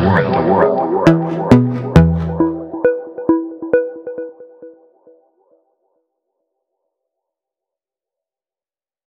world. The world. The world. The world.